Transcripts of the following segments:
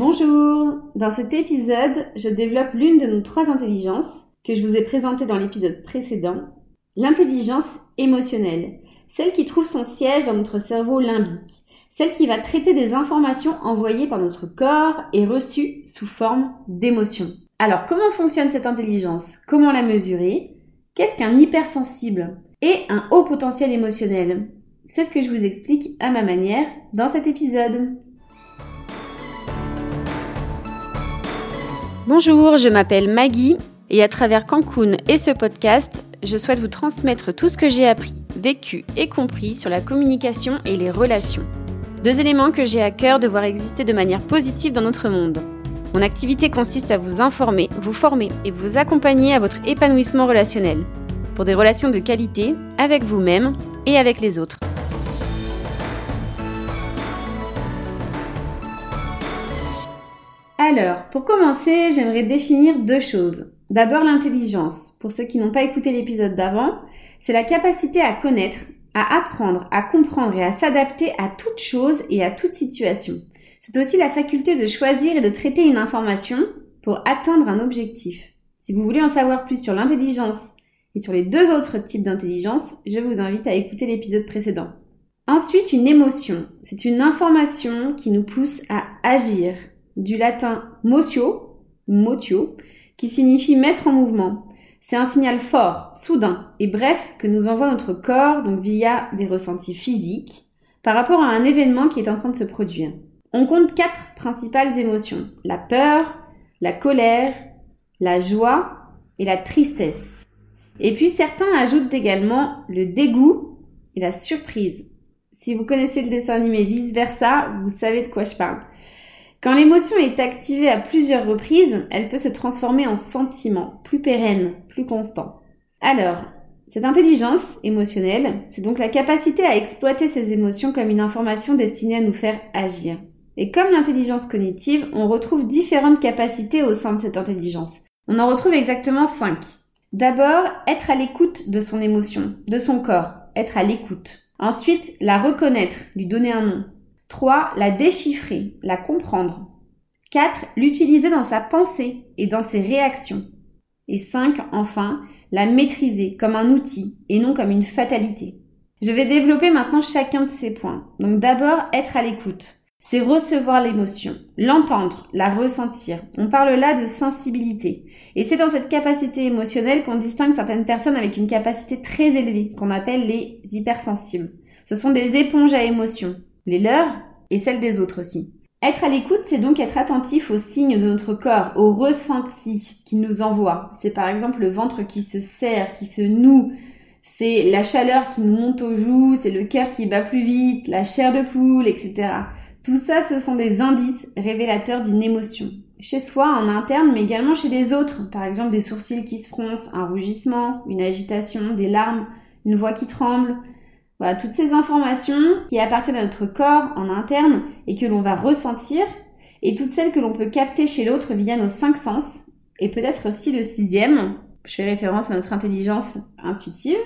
Bonjour. Dans cet épisode, je développe l'une de nos trois intelligences que je vous ai présentée dans l'épisode précédent, l'intelligence émotionnelle, celle qui trouve son siège dans notre cerveau limbique, celle qui va traiter des informations envoyées par notre corps et reçues sous forme d'émotions. Alors, comment fonctionne cette intelligence? Comment la mesurer? Qu'est-ce qu'un hypersensible Et un haut potentiel émotionnel? C'est ce que je vous explique à ma manière dans cet épisode. Bonjour, je m'appelle Maggie et à travers Cancun et ce podcast, je souhaite vous transmettre tout ce que j'ai appris, vécu et compris sur la communication et les relations. Deux éléments que j'ai à cœur de voir exister de manière positive dans notre monde. Mon activité consiste à vous informer, vous former et vous accompagner à votre épanouissement relationnel, pour des relations de qualité avec vous-même et avec les autres. Alors, pour commencer, j'aimerais définir deux choses. D'abord l'intelligence. Pour ceux qui n'ont pas écouté l'épisode d'avant, c'est la capacité à connaître, à apprendre, à comprendre et à s'adapter à toute chose et à toute situation. C'est aussi la faculté de choisir et de traiter une information pour atteindre un objectif. Si vous voulez en savoir plus sur l'intelligence et sur les deux autres types d'intelligence, je vous invite à écouter l'épisode précédent. Ensuite, une émotion. C'est une information qui nous pousse à agir, du latin motio, motio, qui signifie mettre en mouvement. C'est un signal fort, soudain et bref que nous envoie notre corps, donc via des ressentis physiques, par rapport à un événement qui est en train de se produire. On compte quatre principales émotions. La peur, la colère, la joie et la tristesse. Et puis certains ajoutent également le dégoût et la surprise. Si vous connaissez le dessin animé vice versa, vous savez de quoi je parle. Quand l'émotion est activée à plusieurs reprises, elle peut se transformer en sentiment plus pérenne, plus constant. Alors, cette intelligence émotionnelle, c'est donc la capacité à exploiter ces émotions comme une information destinée à nous faire agir. Et comme l'intelligence cognitive, on retrouve différentes capacités au sein de cette intelligence. On en retrouve exactement cinq. D'abord, être à l'écoute de son émotion, de son corps, être à l'écoute. Ensuite, la reconnaître, lui donner un nom. 3. La déchiffrer, la comprendre. 4. L'utiliser dans sa pensée et dans ses réactions. Et 5. Enfin, la maîtriser comme un outil et non comme une fatalité. Je vais développer maintenant chacun de ces points. Donc d'abord, être à l'écoute. C'est recevoir l'émotion, l'entendre, la ressentir. On parle là de sensibilité. Et c'est dans cette capacité émotionnelle qu'on distingue certaines personnes avec une capacité très élevée, qu'on appelle les hypersensibles. Ce sont des éponges à émotions les leurs et celles des autres aussi. Être à l'écoute, c'est donc être attentif aux signes de notre corps, aux ressentis qu'il nous envoie. C'est par exemple le ventre qui se serre, qui se noue, c'est la chaleur qui nous monte aux joues, c'est le cœur qui bat plus vite, la chair de poule, etc. Tout ça, ce sont des indices révélateurs d'une émotion. Chez soi, en interne, mais également chez les autres. Par exemple, des sourcils qui se froncent, un rougissement, une agitation, des larmes, une voix qui tremble, voilà, toutes ces informations qui appartiennent à notre corps en interne et que l'on va ressentir, et toutes celles que l'on peut capter chez l'autre via nos cinq sens, et peut-être aussi le sixième, je fais référence à notre intelligence intuitive,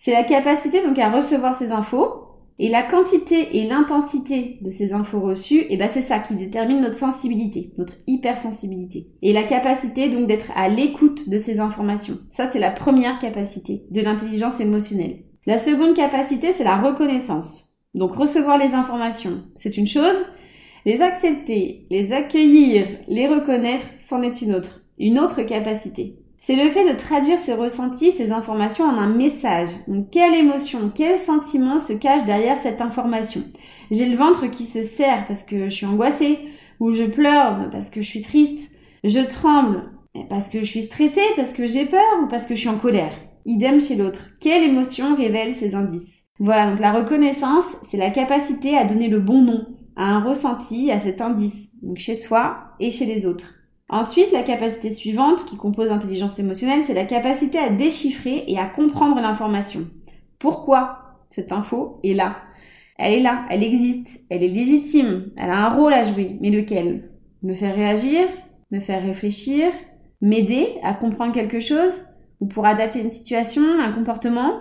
c'est la capacité donc à recevoir ces infos, et la quantité et l'intensité de ces infos reçues, et eh ben c'est ça qui détermine notre sensibilité, notre hypersensibilité. Et la capacité donc d'être à l'écoute de ces informations. Ça c'est la première capacité de l'intelligence émotionnelle. La seconde capacité, c'est la reconnaissance. Donc recevoir les informations, c'est une chose. Les accepter, les accueillir, les reconnaître, c'en est une autre. Une autre capacité. C'est le fait de traduire ces ressentis, ces informations en un message. Donc quelle émotion, quel sentiment se cache derrière cette information? J'ai le ventre qui se serre parce que je suis angoissée, ou je pleure parce que je suis triste, je tremble parce que je suis stressée, parce que j'ai peur ou parce que je suis en colère? Idem chez l'autre. Quelle émotion révèle ces indices? Voilà, donc la reconnaissance, c'est la capacité à donner le bon nom à un ressenti, à cet indice, donc chez soi et chez les autres. Ensuite, la capacité suivante qui compose l'intelligence émotionnelle, c'est la capacité à déchiffrer et à comprendre l'information. Pourquoi cette info est là? Elle est là, elle existe, elle est légitime, elle a un rôle à jouer, mais lequel? Me faire réagir? Me faire réfléchir? M'aider à comprendre quelque chose? Ou pour adapter une situation, un comportement.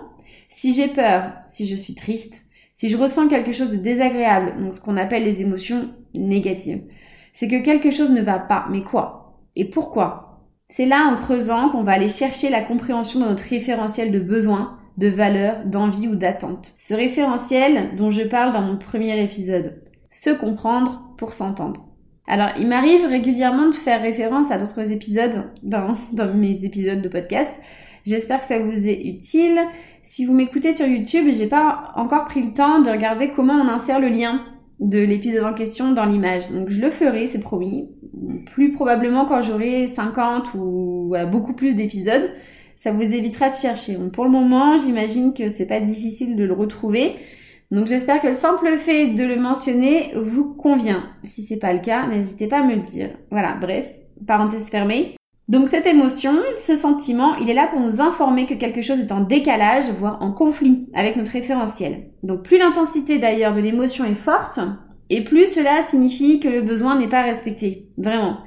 Si j'ai peur, si je suis triste, si je ressens quelque chose de désagréable, donc ce qu'on appelle les émotions négatives. c'est que quelque chose ne va pas. Mais quoi? Et pourquoi? C'est là en creusant qu'on va aller chercher la compréhension de notre référentiel de besoins, de valeurs, d'envie ou d'attente. Ce référentiel dont je parle dans mon premier épisode. Se comprendre pour s'entendre. Alors, il m'arrive régulièrement de faire référence à d'autres épisodes dans, mes épisodes de podcast. J'espère que ça vous est utile. Si vous m'écoutez sur YouTube, j'ai pas encore pris le temps de regarder comment on insère le lien de l'épisode en question dans l'image. Donc je le ferai, c'est promis. Plus probablement quand j'aurai 50 ou beaucoup plus d'épisodes, ça vous évitera de chercher. pour le moment, j'imagine que c'est pas difficile de le retrouver. Donc j'espère que le simple fait de le mentionner vous convient. Si c'est pas le cas, n'hésitez pas à me le dire. Voilà, bref, parenthèse fermée. Donc cette émotion, ce sentiment, il est là pour nous informer que quelque chose est en décalage, voire en conflit avec notre référentiel. Donc plus l'intensité d'ailleurs de l'émotion est forte, et plus cela signifie que le besoin n'est pas respecté. Vraiment.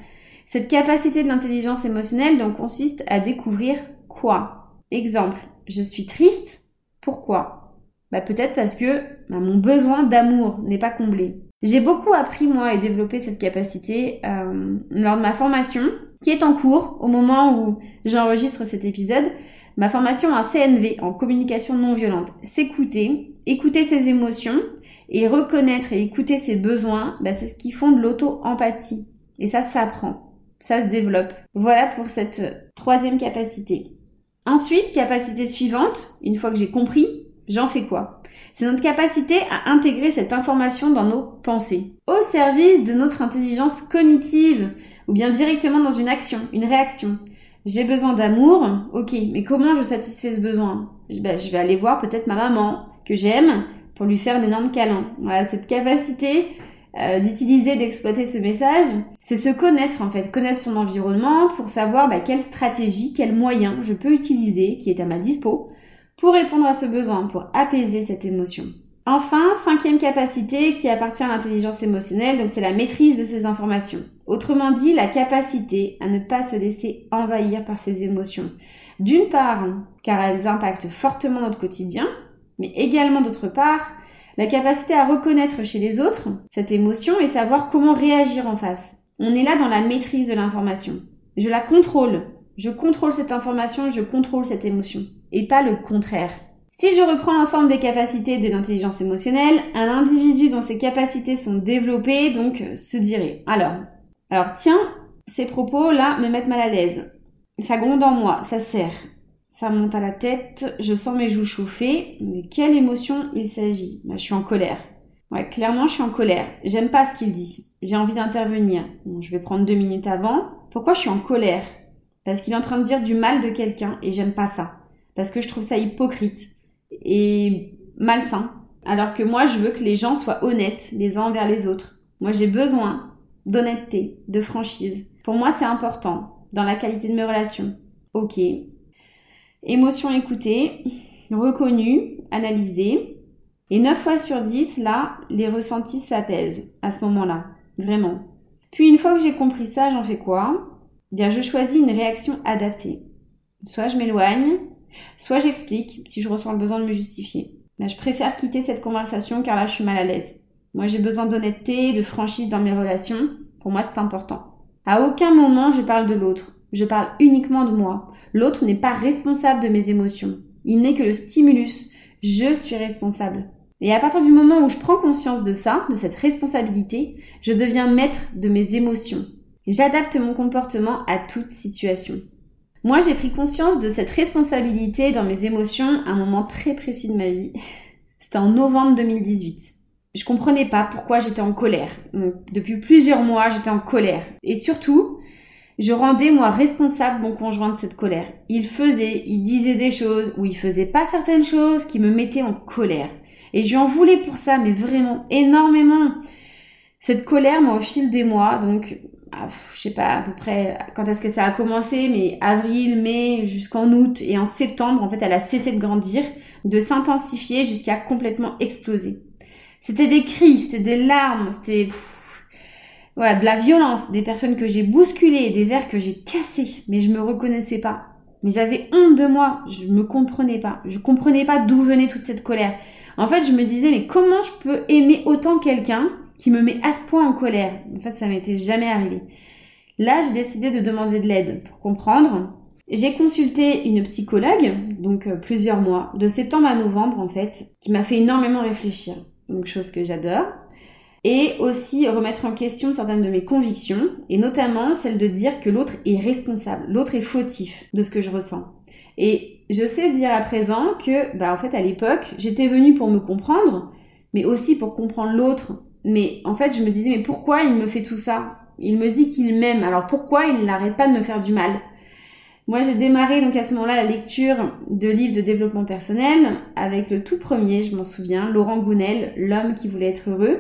Cette capacité de l'intelligence émotionnelle donc consiste à découvrir quoi? Exemple, je suis triste. Pourquoi? Bah, peut-être parce que bah, mon besoin d'amour n'est pas comblé. J'ai beaucoup appris moi et développé cette capacité euh, lors de ma formation qui est en cours au moment où j'enregistre cet épisode. Ma formation en CNV, en communication non violente. S'écouter, écouter ses émotions et reconnaître et écouter ses besoins, bah, c'est ce qui font de l'auto-empathie. Et ça s'apprend, ça se développe. Voilà pour cette troisième capacité. Ensuite, capacité suivante, une fois que j'ai compris J'en fais quoi? C'est notre capacité à intégrer cette information dans nos pensées, au service de notre intelligence cognitive, ou bien directement dans une action, une réaction. J'ai besoin d'amour, ok, mais comment je satisfais ce besoin? Ben, Je vais aller voir peut-être ma maman, que j'aime, pour lui faire un énorme câlin. Voilà, cette capacité euh, d'utiliser, d'exploiter ce message, c'est se connaître en fait, connaître son environnement pour savoir bah, quelle stratégie, quel moyen je peux utiliser qui est à ma dispo pour répondre à ce besoin, pour apaiser cette émotion. Enfin, cinquième capacité qui appartient à l'intelligence émotionnelle, donc c'est la maîtrise de ces informations. Autrement dit, la capacité à ne pas se laisser envahir par ces émotions. D'une part, car elles impactent fortement notre quotidien, mais également d'autre part, la capacité à reconnaître chez les autres cette émotion et savoir comment réagir en face. On est là dans la maîtrise de l'information. Je la contrôle. Je contrôle cette information, je contrôle cette émotion et pas le contraire. Si je reprends l'ensemble des capacités de l'intelligence émotionnelle, un individu dont ces capacités sont développées donc euh, se dirait alors alors tiens, ces propos là me mettent mal à l'aise. Ça gronde en moi, ça serre. Ça monte à la tête, je sens mes joues chauffer, mais quelle émotion il s'agit bah, Je suis en colère. Ouais, clairement, je suis en colère. J'aime pas ce qu'il dit. J'ai envie d'intervenir. je vais prendre deux minutes avant. Pourquoi je suis en colère? Parce qu'il est en train de dire du mal de quelqu'un et j'aime pas ça parce que je trouve ça hypocrite et malsain. Alors que moi, je veux que les gens soient honnêtes les uns envers les autres. Moi, j'ai besoin d'honnêteté, de franchise. Pour moi, c'est important dans la qualité de mes relations. Ok. Émotion écoutée, reconnue, analysée. Et 9 fois sur 10, là, les ressentis s'apaisent à ce moment-là. Vraiment. Puis une fois que j'ai compris ça, j'en fais quoi? Bien, je choisis une réaction adaptée. Soit je m'éloigne, Soit j'explique si je ressens le besoin de me justifier. je préfère quitter cette conversation car là je suis mal à l'aise. Moi j'ai besoin d'honnêteté, de franchise dans mes relations. Pour moi c'est important. À aucun moment je parle de l'autre. Je parle uniquement de moi. L'autre n'est pas responsable de mes émotions. Il n'est que le stimulus. Je suis responsable. Et à partir du moment où je prends conscience de ça, de cette responsabilité, je deviens maître de mes émotions. J'adapte mon comportement à toute situation. Moi, j'ai pris conscience de cette responsabilité dans mes émotions à un moment très précis de ma vie. C'était en novembre 2018. Je comprenais pas pourquoi j'étais en colère. depuis plusieurs mois, j'étais en colère. Et surtout, je rendais moi responsable mon conjoint de cette colère. Il faisait, il disait des choses ou il faisait pas certaines choses qui me mettaient en colère. Et je lui en voulais pour ça, mais vraiment énormément. Cette colère, moi, au fil des mois, donc ah, je sais pas à peu près quand est-ce que ça a commencé, mais avril, mai, jusqu'en août et en septembre, en fait, elle a cessé de grandir, de s'intensifier jusqu'à complètement exploser. C'était des cris, c'était des larmes, c'était voilà, de la violence, des personnes que j'ai bousculées, des verres que j'ai cassés, mais je me reconnaissais pas. Mais j'avais honte de moi, je me comprenais pas, je comprenais pas d'où venait toute cette colère. En fait, je me disais mais comment je peux aimer autant quelqu'un qui me met à ce point en colère. En fait, ça m'était jamais arrivé. Là, j'ai décidé de demander de l'aide pour comprendre. J'ai consulté une psychologue, donc euh, plusieurs mois, de septembre à novembre en fait, qui m'a fait énormément réfléchir. Donc chose que j'adore. Et aussi remettre en question certaines de mes convictions, et notamment celle de dire que l'autre est responsable, l'autre est fautif de ce que je ressens. Et je sais dire à présent que, bah en fait à l'époque, j'étais venue pour me comprendre, mais aussi pour comprendre l'autre. Mais en fait, je me disais, mais pourquoi il me fait tout ça? Il me dit qu'il m'aime, alors pourquoi il n'arrête pas de me faire du mal? Moi, j'ai démarré donc à ce moment-là la lecture de livres de développement personnel avec le tout premier, je m'en souviens, Laurent Gounel, L'homme qui voulait être heureux.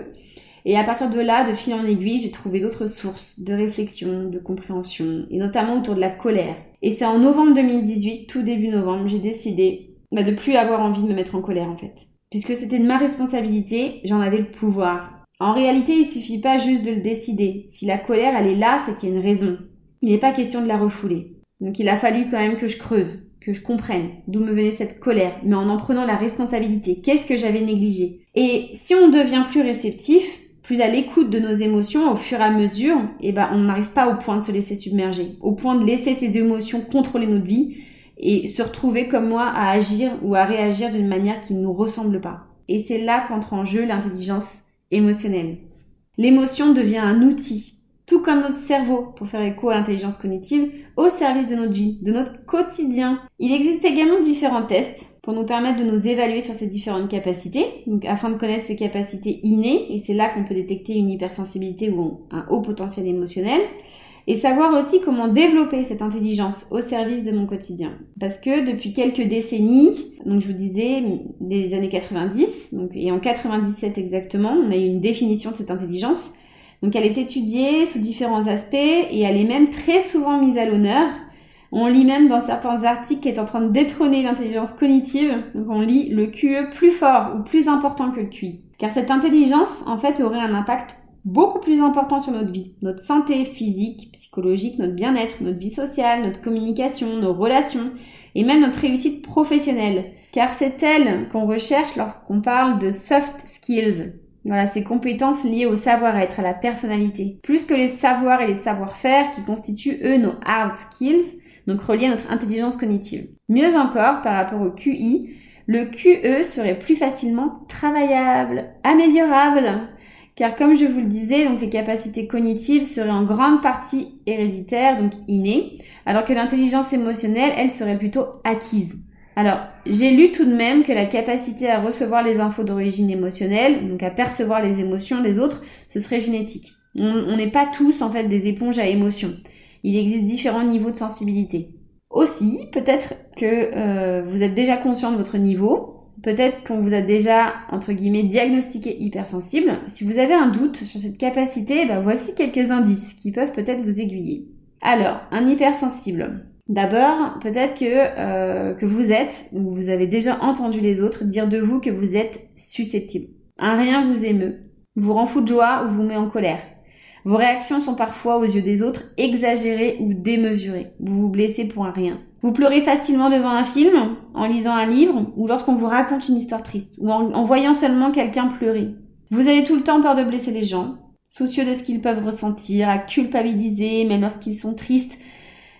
Et à partir de là, de fil en aiguille, j'ai trouvé d'autres sources de réflexion, de compréhension, et notamment autour de la colère. Et c'est en novembre 2018, tout début novembre, j'ai décidé bah, de plus avoir envie de me mettre en colère en fait. Puisque c'était de ma responsabilité, j'en avais le pouvoir. En réalité, il suffit pas juste de le décider. Si la colère, elle est là, c'est qu'il y a une raison. Il n'est pas question de la refouler. Donc il a fallu quand même que je creuse, que je comprenne d'où me venait cette colère, mais en en prenant la responsabilité. Qu'est-ce que j'avais négligé? Et si on devient plus réceptif, plus à l'écoute de nos émotions au fur et à mesure, eh ben on n'arrive pas au point de se laisser submerger, au point de laisser ces émotions contrôler notre vie et se retrouver comme moi à agir ou à réagir d'une manière qui ne nous ressemble pas. Et c'est là qu'entre en jeu l'intelligence L'émotion devient un outil tout comme notre cerveau, pour faire écho à l'intelligence cognitive, au service de notre vie, de notre quotidien. Il existe également différents tests pour nous permettre de nous évaluer sur ces différentes capacités, afin de connaître ces capacités innées, et c'est là qu'on peut détecter une hypersensibilité ou un haut potentiel émotionnel, et savoir aussi comment développer cette intelligence au service de mon quotidien. Parce que depuis quelques décennies, donc je vous disais des années 90, donc, et en 97 exactement, on a eu une définition de cette intelligence donc elle est étudiée sous différents aspects et elle est même très souvent mise à l'honneur. On lit même dans certains articles qu'elle est en train de détrôner l'intelligence cognitive. Donc on lit le QE plus fort ou plus important que le QI. Car cette intelligence, en fait, aurait un impact beaucoup plus important sur notre vie, notre santé physique, psychologique, notre bien-être, notre vie sociale, notre communication, nos relations et même notre réussite professionnelle. Car c'est elle qu'on recherche lorsqu'on parle de soft skills, voilà, ces compétences liées au savoir-être, à la personnalité. Plus que les savoirs et les savoir-faire qui constituent, eux, nos hard skills, donc reliés à notre intelligence cognitive. Mieux encore, par rapport au QI, le QE serait plus facilement travaillable, améliorable. Car comme je vous le disais, donc les capacités cognitives seraient en grande partie héréditaires, donc innées, alors que l'intelligence émotionnelle, elle serait plutôt acquise. Alors, j'ai lu tout de même que la capacité à recevoir les infos d'origine émotionnelle, donc à percevoir les émotions des autres, ce serait génétique. On n'est pas tous en fait des éponges à émotions. Il existe différents niveaux de sensibilité. Aussi, peut-être que euh, vous êtes déjà conscient de votre niveau, peut-être qu'on vous a déjà, entre guillemets, diagnostiqué hypersensible. Si vous avez un doute sur cette capacité, ben voici quelques indices qui peuvent peut-être vous aiguiller. Alors, un hypersensible. D'abord, peut-être que, euh, que vous êtes, ou vous avez déjà entendu les autres dire de vous que vous êtes susceptible. Un rien vous émeut, vous rend fou de joie ou vous met en colère. Vos réactions sont parfois aux yeux des autres exagérées ou démesurées. Vous vous blessez pour un rien. Vous pleurez facilement devant un film, en lisant un livre, ou lorsqu'on vous raconte une histoire triste, ou en, en voyant seulement quelqu'un pleurer. Vous avez tout le temps peur de blesser les gens, soucieux de ce qu'ils peuvent ressentir, à culpabiliser, même lorsqu'ils sont tristes,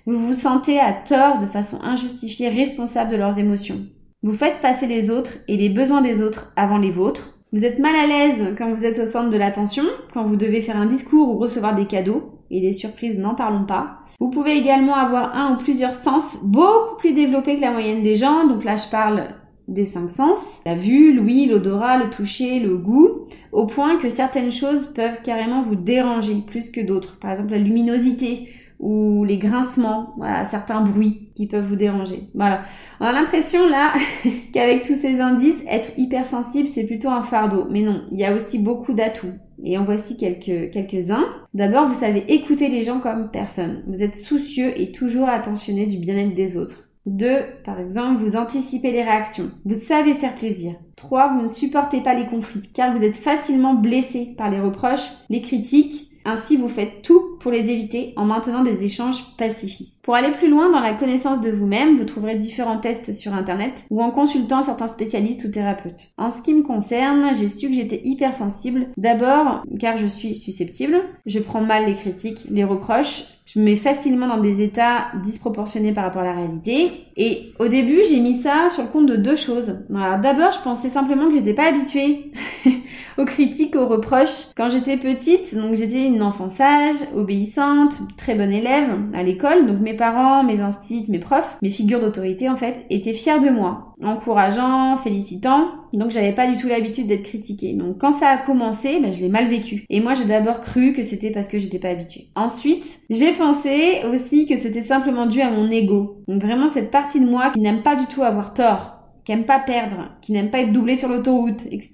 vous vous sentez à tort de façon injustifiée responsable de leurs émotions. Vous faites passer les autres et les besoins des autres avant les vôtres. Vous êtes mal à l'aise quand vous êtes au centre de l'attention, quand vous devez faire un discours ou recevoir des cadeaux, et des surprises n'en parlons pas. Vous pouvez également avoir un ou plusieurs sens beaucoup plus développés que la moyenne des gens, donc là je parle des cinq sens, la vue, l'ouïe, l'odorat, le toucher, le goût, au point que certaines choses peuvent carrément vous déranger plus que d'autres. Par exemple la luminosité ou les grincements, voilà, certains bruits qui peuvent vous déranger. Voilà. On a l'impression là qu'avec tous ces indices, être hypersensible, c'est plutôt un fardeau. Mais non, il y a aussi beaucoup d'atouts. Et en voici quelques, quelques-uns. D'abord, vous savez écouter les gens comme personne. Vous êtes soucieux et toujours attentionné du bien-être des autres. Deux, Par exemple, vous anticipez les réactions. Vous savez faire plaisir. Trois, Vous ne supportez pas les conflits car vous êtes facilement blessé par les reproches, les critiques. Ainsi, vous faites tout pour les éviter en maintenant des échanges pacifistes. Pour aller plus loin dans la connaissance de vous-même, vous trouverez différents tests sur internet ou en consultant certains spécialistes ou thérapeutes. En ce qui me concerne, j'ai su que j'étais hypersensible. D'abord car je suis susceptible, je prends mal les critiques, les reproches, je me mets facilement dans des états disproportionnés par rapport à la réalité. Et au début, j'ai mis ça sur le compte de deux choses. D'abord, je pensais simplement que j'étais pas habituée aux critiques, aux reproches. Quand j'étais petite, donc j'étais une enfant sage, obéissante, très bonne élève à l'école. Donc mes parents, mes instits, mes profs, mes figures d'autorité en fait, étaient fiers de moi encourageant, félicitant. Donc j'avais pas du tout l'habitude d'être critiquée. Donc quand ça a commencé, ben, je l'ai mal vécu. Et moi j'ai d'abord cru que c'était parce que j'étais pas habituée. Ensuite, j'ai pensé aussi que c'était simplement dû à mon ego. Donc vraiment cette partie de moi qui n'aime pas du tout avoir tort, qui aime pas perdre, qui n'aime pas être doublé sur l'autoroute, etc.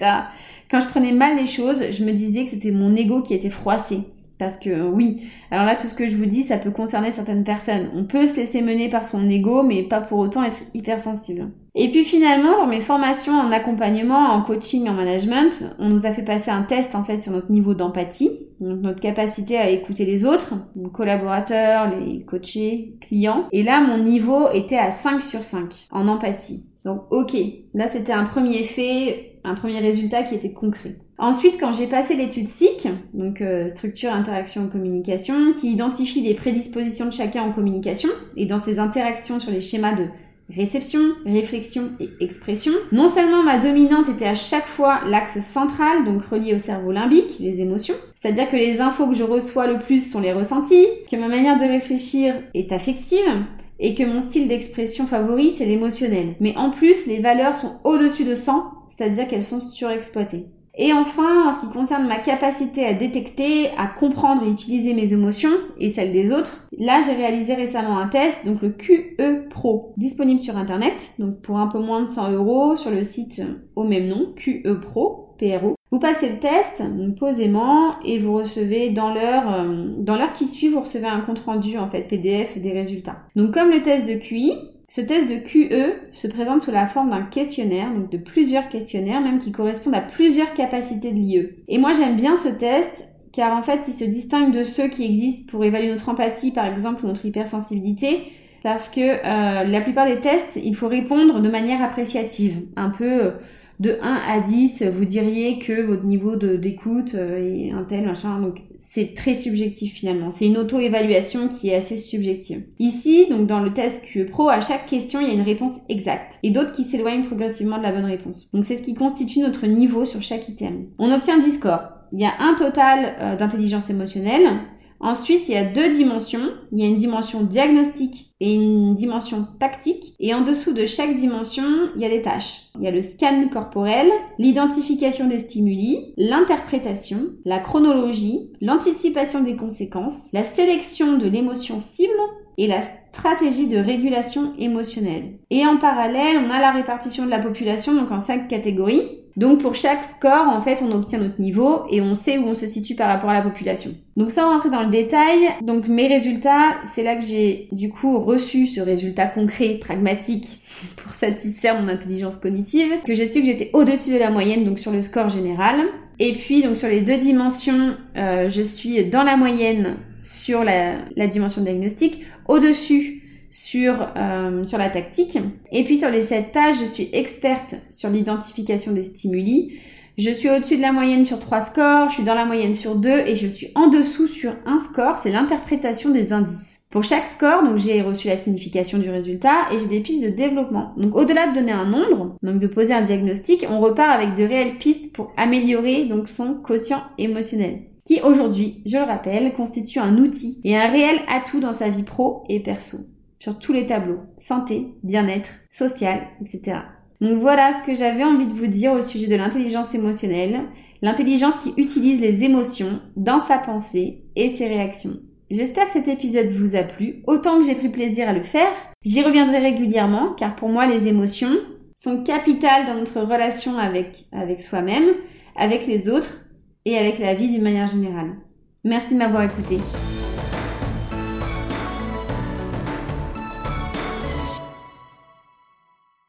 Quand je prenais mal les choses, je me disais que c'était mon ego qui était froissé. Parce que oui, alors là tout ce que je vous dis, ça peut concerner certaines personnes. On peut se laisser mener par son ego, mais pas pour autant être hypersensible. Et puis finalement, dans mes formations en accompagnement, en coaching, en management, on nous a fait passer un test en fait sur notre niveau d'empathie, donc notre capacité à écouter les autres, nos collaborateurs, les coachés, clients. Et là, mon niveau était à 5 sur 5 en empathie. Donc ok, là c'était un premier fait, un premier résultat qui était concret. Ensuite, quand j'ai passé l'étude SIC, donc euh, structure, interaction, communication, qui identifie les prédispositions de chacun en communication et dans ses interactions sur les schémas de réception, réflexion et expression. Non seulement ma dominante était à chaque fois l'axe central, donc relié au cerveau limbique, les émotions, c'est-à-dire que les infos que je reçois le plus sont les ressentis, que ma manière de réfléchir est affective, et que mon style d'expression favori, c'est l'émotionnel. Mais en plus, les valeurs sont au-dessus de 100, c'est-à-dire qu'elles sont surexploitées. Et enfin, en ce qui concerne ma capacité à détecter, à comprendre et utiliser mes émotions et celles des autres, là j'ai réalisé récemment un test, donc le QE Pro, disponible sur internet, donc pour un peu moins de 100 euros sur le site au même nom, QE Pro, PRO. Vous passez le test posément et vous recevez dans l'heure euh, dans l'heure qui suit, vous recevez un compte rendu en fait PDF des résultats. Donc comme le test de QI, ce test de QE se présente sous la forme d'un questionnaire, donc de plusieurs questionnaires, même qui correspondent à plusieurs capacités de l'IE. Et moi j'aime bien ce test car en fait il se distingue de ceux qui existent pour évaluer notre empathie par exemple ou notre hypersensibilité parce que euh, la plupart des tests il faut répondre de manière appréciative, un peu euh, de 1 à 10, vous diriez que votre niveau d'écoute euh, est un tel, machin. Donc, c'est très subjectif finalement. C'est une auto-évaluation qui est assez subjective. Ici, donc dans le test QE Pro, à chaque question, il y a une réponse exacte et d'autres qui s'éloignent progressivement de la bonne réponse. Donc, c'est ce qui constitue notre niveau sur chaque item. On obtient 10 scores. Il y a un total euh, d'intelligence émotionnelle, Ensuite, il y a deux dimensions. Il y a une dimension diagnostique et une dimension tactique. Et en dessous de chaque dimension, il y a des tâches. Il y a le scan corporel, l'identification des stimuli, l'interprétation, la chronologie, l'anticipation des conséquences, la sélection de l'émotion cible et la stratégie de régulation émotionnelle. Et en parallèle, on a la répartition de la population, donc en cinq catégories. Donc pour chaque score, en fait, on obtient notre niveau et on sait où on se situe par rapport à la population. Donc sans rentrer dans le détail, donc mes résultats, c'est là que j'ai du coup reçu ce résultat concret, pragmatique, pour satisfaire mon intelligence cognitive, que j'ai su que j'étais au-dessus de la moyenne, donc sur le score général. Et puis donc sur les deux dimensions, euh, je suis dans la moyenne sur la, la dimension diagnostique, au-dessus sur, euh, sur la tactique. Et puis sur les sept tâches, je suis experte sur l'identification des stimuli. Je suis au-dessus de la moyenne sur trois scores, je suis dans la moyenne sur deux et je suis en dessous sur un score, c'est l'interprétation des indices. Pour chaque score, donc j'ai reçu la signification du résultat et j'ai des pistes de développement. Donc au-delà de donner un nombre, donc de poser un diagnostic, on repart avec de réelles pistes pour améliorer donc son quotient émotionnel qui aujourd'hui, je le rappelle, constitue un outil et un réel atout dans sa vie pro et perso sur tous les tableaux, santé, bien-être, social, etc. Donc voilà ce que j'avais envie de vous dire au sujet de l'intelligence émotionnelle, l'intelligence qui utilise les émotions dans sa pensée et ses réactions. J'espère que cet épisode vous a plu, autant que j'ai pris plaisir à le faire. J'y reviendrai régulièrement, car pour moi les émotions sont capitales dans notre relation avec, avec soi-même, avec les autres et avec la vie d'une manière générale. Merci de m'avoir écouté.